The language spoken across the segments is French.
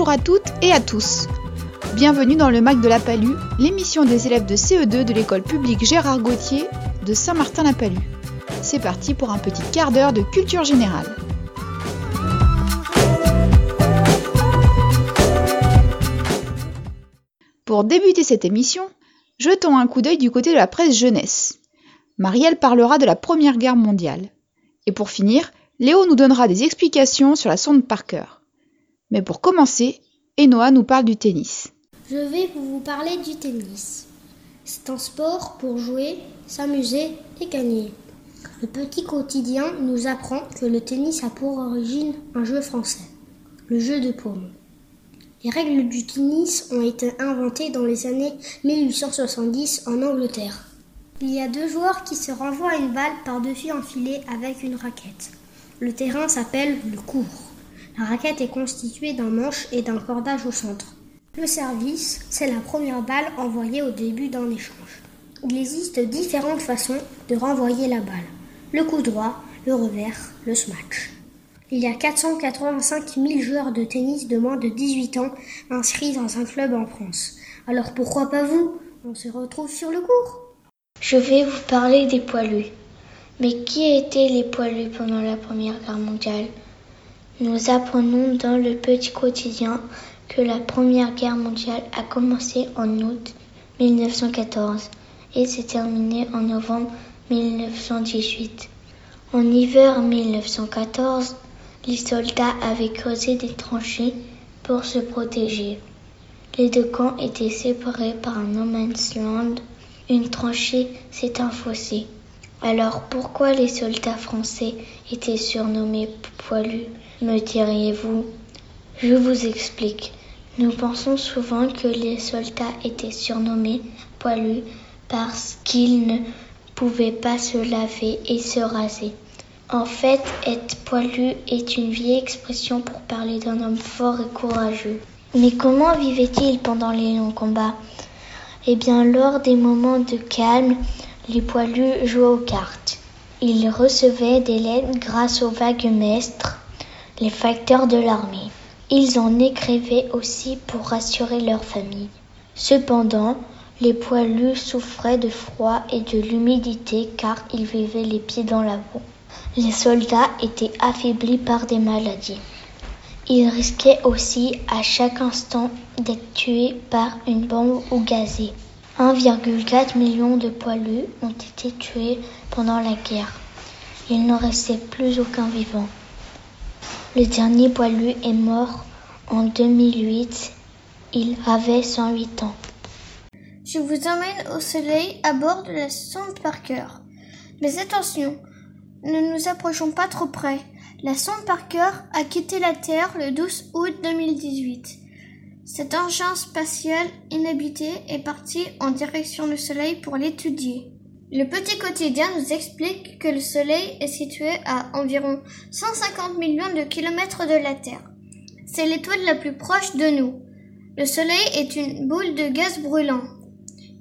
Bonjour à toutes et à tous. Bienvenue dans le MAC de la Palue, l'émission des élèves de CE2 de l'école publique Gérard Gauthier de Saint-Martin-la-Palue. C'est parti pour un petit quart d'heure de culture générale. Pour débuter cette émission, jetons un coup d'œil du côté de la presse jeunesse. Marielle parlera de la Première Guerre mondiale. Et pour finir, Léo nous donnera des explications sur la sonde Parker. Mais pour commencer, Enoa nous parle du tennis. Je vais vous parler du tennis. C'est un sport pour jouer, s'amuser et gagner. Le petit quotidien nous apprend que le tennis a pour origine un jeu français, le jeu de paume. Les règles du tennis ont été inventées dans les années 1870 en Angleterre. Il y a deux joueurs qui se renvoient une balle par-dessus un filet avec une raquette. Le terrain s'appelle le court. La raquette est constituée d'un manche et d'un cordage au centre. Le service, c'est la première balle envoyée au début d'un échange. Il existe différentes façons de renvoyer la balle. Le coup droit, le revers, le smash. Il y a 485 000 joueurs de tennis de moins de 18 ans inscrits dans un club en France. Alors pourquoi pas vous? On se retrouve sur le cours. Je vais vous parler des poilus. Mais qui étaient les poilus pendant la Première Guerre mondiale? Nous apprenons dans le petit quotidien que la Première Guerre mondiale a commencé en août 1914 et s'est terminée en novembre 1918. En hiver 1914, les soldats avaient creusé des tranchées pour se protéger. Les deux camps étaient séparés par un no man's land une tranchée, c'est un fossé. Alors pourquoi les soldats français étaient surnommés poilus, me diriez-vous? Je vous explique. Nous pensons souvent que les soldats étaient surnommés poilus parce qu'ils ne pouvaient pas se laver et se raser. En fait, être poilu est une vieille expression pour parler d'un homme fort et courageux. Mais comment vivait-il pendant les longs combats? Eh bien, lors des moments de calme, les poilus jouaient aux cartes. Ils recevaient des lettres grâce aux vagues maîtres, les facteurs de l'armée. Ils en écrivaient aussi pour rassurer leur famille. Cependant, les poilus souffraient de froid et de l'humidité car ils vivaient les pieds dans la boue. Les soldats étaient affaiblis par des maladies. Ils risquaient aussi à chaque instant d'être tués par une bombe ou gazés. 1,4 million de poilus ont été tués pendant la guerre. Il n'en restait plus aucun vivant. Le dernier poilu est mort en 2008. Il avait 108 ans. Je vous emmène au soleil à bord de la sonde Parker. Mais attention, ne nous approchons pas trop près. La sonde Parker a quitté la Terre le 12 août 2018. Cet engin spatial inhabité est parti en direction du Soleil pour l'étudier. Le petit quotidien nous explique que le Soleil est situé à environ 150 millions de kilomètres de la Terre. C'est l'étoile la plus proche de nous. Le Soleil est une boule de gaz brûlant.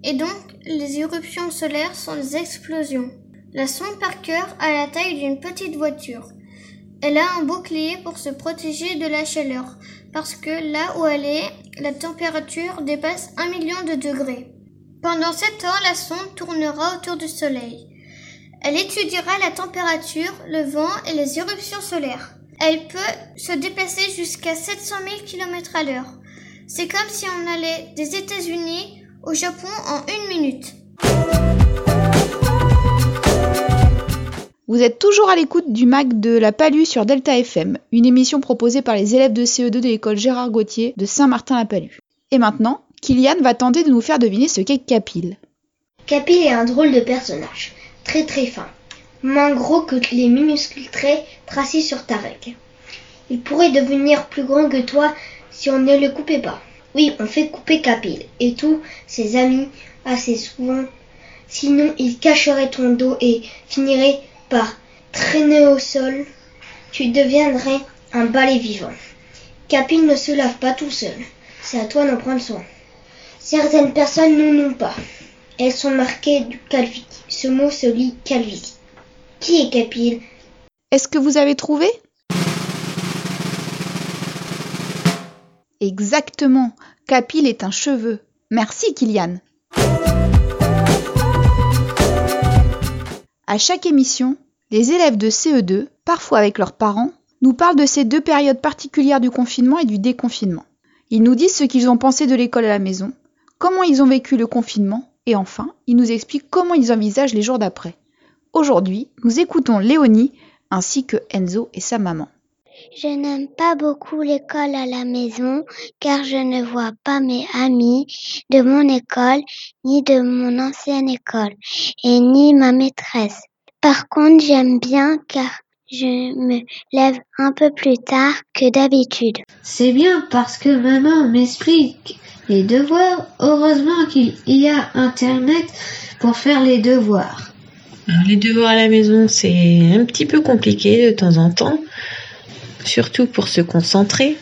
Et donc, les éruptions solaires sont des explosions. La sonde Parker a la taille d'une petite voiture. Elle a un bouclier pour se protéger de la chaleur, parce que là où elle est, la température dépasse un million de degrés. Pendant sept ans, la sonde tournera autour du Soleil. Elle étudiera la température, le vent et les éruptions solaires. Elle peut se déplacer jusqu'à 700 000 km à l'heure. C'est comme si on allait des États-Unis au Japon en une minute. Vous êtes toujours à l'écoute du MAC de la Palue sur Delta FM, une émission proposée par les élèves de CE2 de l'école Gérard Gauthier de Saint-Martin-la-Palue. Et maintenant, Kylian va tenter de nous faire deviner ce qu'est Capil. Capil est un drôle de personnage, très très fin, moins gros que les minuscules traits tracés sur ta règle. Il pourrait devenir plus grand que toi si on ne le coupait pas. Oui, on fait couper Capil et tous ses amis assez souvent, sinon il cacherait ton dos et finirait par traîner au sol, tu deviendrais un balai vivant. Capil ne se lave pas tout seul. C'est à toi d'en prendre soin. Certaines personnes n'en ont pas. Elles sont marquées du calvitie. Ce mot se lit calvitie. Qui est Capil Est-ce que vous avez trouvé? Exactement. Capile est un cheveu. Merci, Kylian. À chaque émission, les élèves de CE2, parfois avec leurs parents, nous parlent de ces deux périodes particulières du confinement et du déconfinement. Ils nous disent ce qu'ils ont pensé de l'école à la maison, comment ils ont vécu le confinement, et enfin, ils nous expliquent comment ils envisagent les jours d'après. Aujourd'hui, nous écoutons Léonie ainsi que Enzo et sa maman. Je n'aime pas beaucoup l'école à la maison car je ne vois pas mes amis de mon école ni de mon ancienne école et ni ma maîtresse. Par contre, j'aime bien car je me lève un peu plus tard que d'habitude. C'est bien parce que maman m'explique les devoirs. Heureusement qu'il y a Internet pour faire les devoirs. les devoirs à la maison, c'est un petit peu compliqué de temps en temps, surtout pour se concentrer.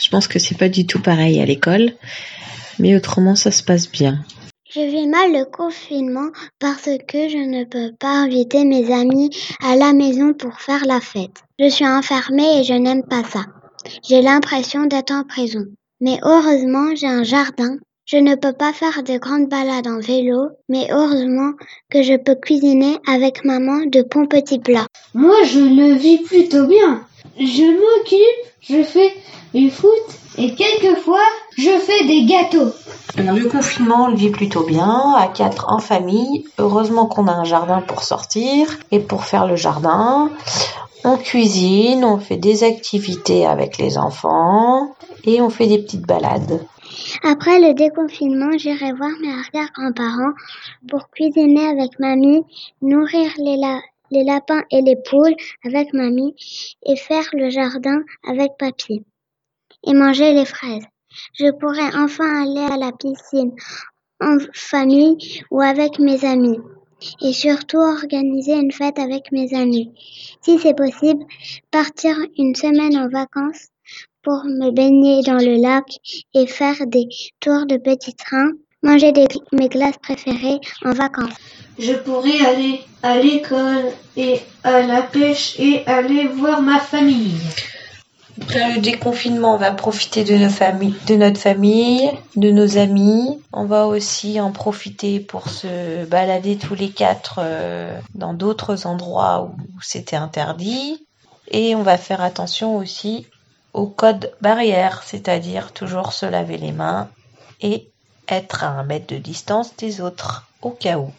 Je pense que c'est pas du tout pareil à l'école, mais autrement ça se passe bien. Je vis mal le confinement parce que je ne peux pas inviter mes amis à la maison pour faire la fête. Je suis enfermée et je n'aime pas ça. J'ai l'impression d'être en prison. Mais heureusement, j'ai un jardin. Je ne peux pas faire de grandes balades en vélo, mais heureusement que je peux cuisiner avec maman de bons petits plats. Moi, je le vis plutôt bien. Je m'occupe, je fais du foot et quelquefois je fais des gâteaux. Le confinement, on le vit plutôt bien, à quatre en famille. Heureusement qu'on a un jardin pour sortir et pour faire le jardin. On cuisine, on fait des activités avec les enfants et on fait des petites balades. Après le déconfinement, j'irai voir mes arrière-grands-parents pour cuisiner avec mamie, nourrir les, lapins et les poules avec mamie et faire le jardin avec papy et manger les fraises. Je pourrais enfin aller à la piscine en famille ou avec mes amis et surtout organiser une fête avec mes amis. Si c'est possible, partir une semaine en vacances pour me baigner dans le lac et faire des tours de petits trains, manger mes glaces préférées en vacances. Je pourrais aller à l'école et à la pêche et aller voir ma famille. Après le déconfinement, on va profiter de, nos familles, de notre famille, de nos amis. On va aussi en profiter pour se balader tous les quatre euh, dans d'autres endroits où c'était interdit. Et on va faire attention aussi au code barrière, c'est-à-dire toujours se laver les mains et être à un mètre de distance des autres, au cas où.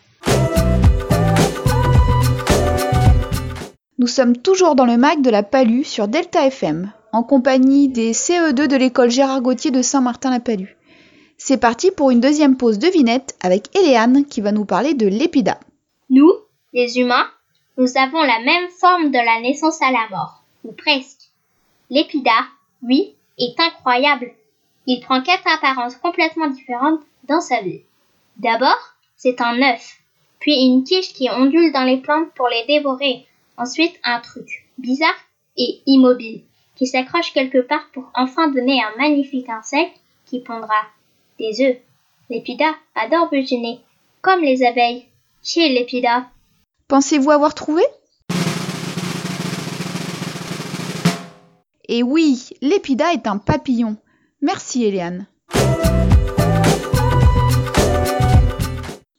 Nous sommes toujours dans le mag de la Palue sur Delta FM en compagnie des CE2 de l'école Gérard Gauthier de Saint-Martin-la-Palue. C'est parti pour une deuxième pause devinette avec Eléane qui va nous parler de l'épida. Nous, les humains, nous avons la même forme de la naissance à la mort, ou presque. L'épida, lui, est incroyable. Il prend quatre apparences complètement différentes dans sa vie. D'abord, c'est un œuf, puis une tige qui ondule dans les plantes pour les dévorer, ensuite un truc bizarre et immobile qui s'accroche quelque part pour enfin donner un magnifique insecte qui pondra des œufs. L'épida adore butiner, comme les abeilles. Chez l'épida. Pensez-vous avoir trouvé? Et oui, l'épida est un papillon. Merci Eliane.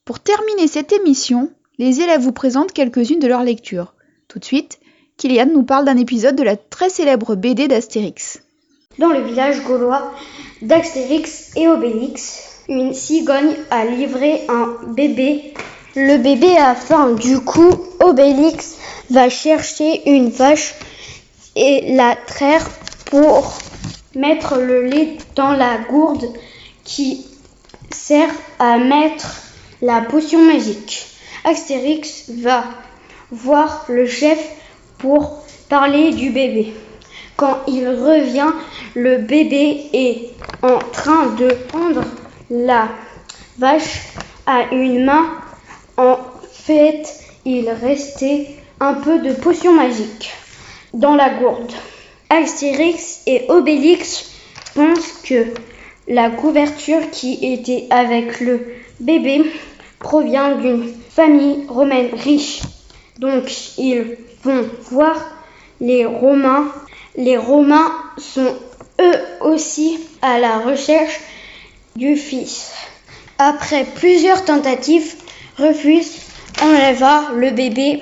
Pour terminer cette émission, les élèves vous présentent quelques-unes de leurs lectures. Tout de suite, Kylian nous parle d'un épisode de la très célèbre BD d'Astérix. Dans le village gaulois d'Astérix et Obélix, une cigogne a livré un bébé. Le bébé a faim, du coup Obélix va chercher une vache et la traire pour mettre le lait dans la gourde qui sert à mettre la potion magique. Astérix va voir le chef pour parler du bébé. Quand il revient, le bébé est en train de prendre la vache à une main. En fait, il restait un peu de potion magique dans la gourde. Astérix et Obélix pensent que la couverture qui était avec le bébé provient d'une famille romaine riche. Donc ils voir les Romains. Les Romains sont eux aussi à la recherche du fils. Après plusieurs tentatives, Rufus enleva le bébé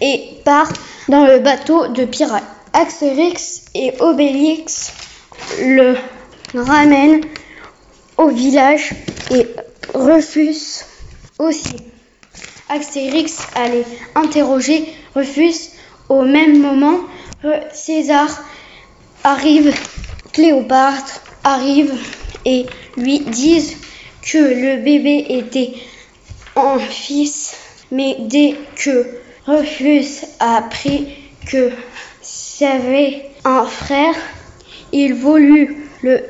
et part dans le bateau de pirates. Astérix et Obélix le ramènent au village et Rufus aussi. Astérix allait interroger Rufus au même moment. César arrive, Cléopâtre arrive et lui disent que le bébé était un fils, mais dès que Rufus a appris que c'était un frère, il voulut le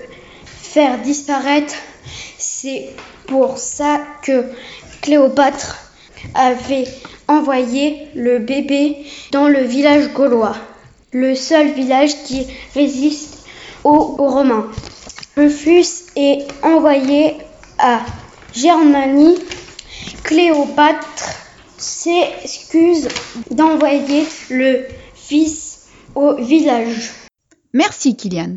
faire disparaître. C'est pour ça que Cléopâtre avait envoyé le bébé dans le village gaulois, le seul village qui résiste aux Romains. Rufus est envoyé à Germanie. Cléopâtre s'excuse d'envoyer le fils au village. Merci Kylian.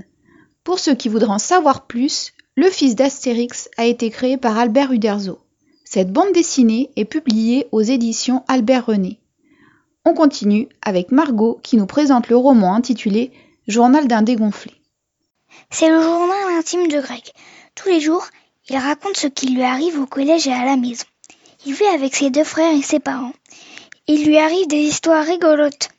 Pour ceux qui voudront savoir plus, Le fils d'Astérix a été créé par Albert Uderzo. Cette bande dessinée est publiée aux éditions Albert René. On continue avec Margot qui nous présente le roman intitulé Journal d'un dégonflé. C'est le journal intime de Greg. Tous les jours, il raconte ce qui lui arrive au collège et à la maison. Il vit avec ses deux frères et ses parents. Il lui arrive des histoires rigolotes.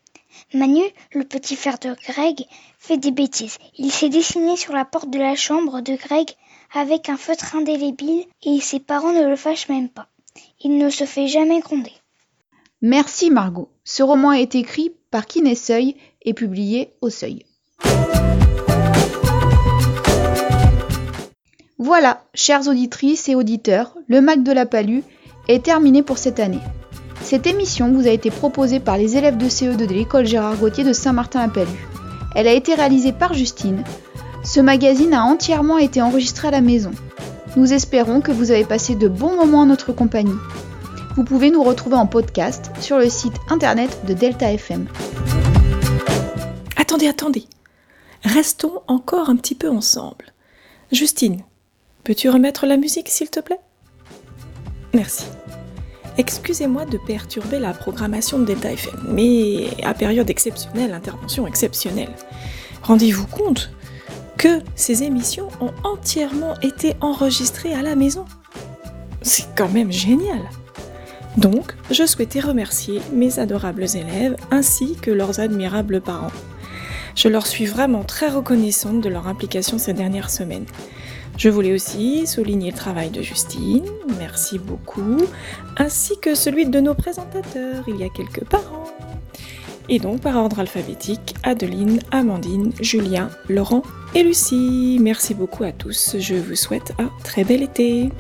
Manu, le petit frère de Greg, fait des bêtises. Il s'est dessiné sur la porte de la chambre de Greg avec un feutre indélébile et ses parents ne le fâchent même pas. Il ne se fait jamais gronder. Merci Margot. Ce roman été écrit par Kiné Seuil et publié au Seuil. Voilà, chères auditrices et auditeurs, le Mac de la Palue est terminé pour cette année. Cette émission vous a été proposée par les élèves de CE2 de l'école Gérard Gauthier de Saint-Martin-la-Palue. Elle a été réalisée par Justine. Ce magazine a entièrement été enregistré à la maison. Nous espérons que vous avez passé de bons moments en notre compagnie. Vous pouvez nous retrouver en podcast sur le site internet de Delta FM. Attendez, attendez. Restons encore un petit peu ensemble. Justine, peux-tu remettre la musique, s'il te plaît? Merci. Excusez-moi de perturber la programmation de Delta FM, mais à période exceptionnelle, intervention exceptionnelle. Rendez-vous compte que ces émissions ont entièrement été enregistrées à la maison. C'est quand même génial. Donc, je souhaitais remercier mes adorables élèves ainsi que leurs admirables parents. Je leur suis vraiment très reconnaissante de leur implication ces dernières semaines. Je voulais aussi souligner le travail de Justine, merci beaucoup, ainsi que celui de nos présentateurs, il y a quelques parents. Et donc par ordre alphabétique, Adeline, Amandine, Julien, Laurent et Lucie. Merci beaucoup à tous, je vous souhaite un très bel été.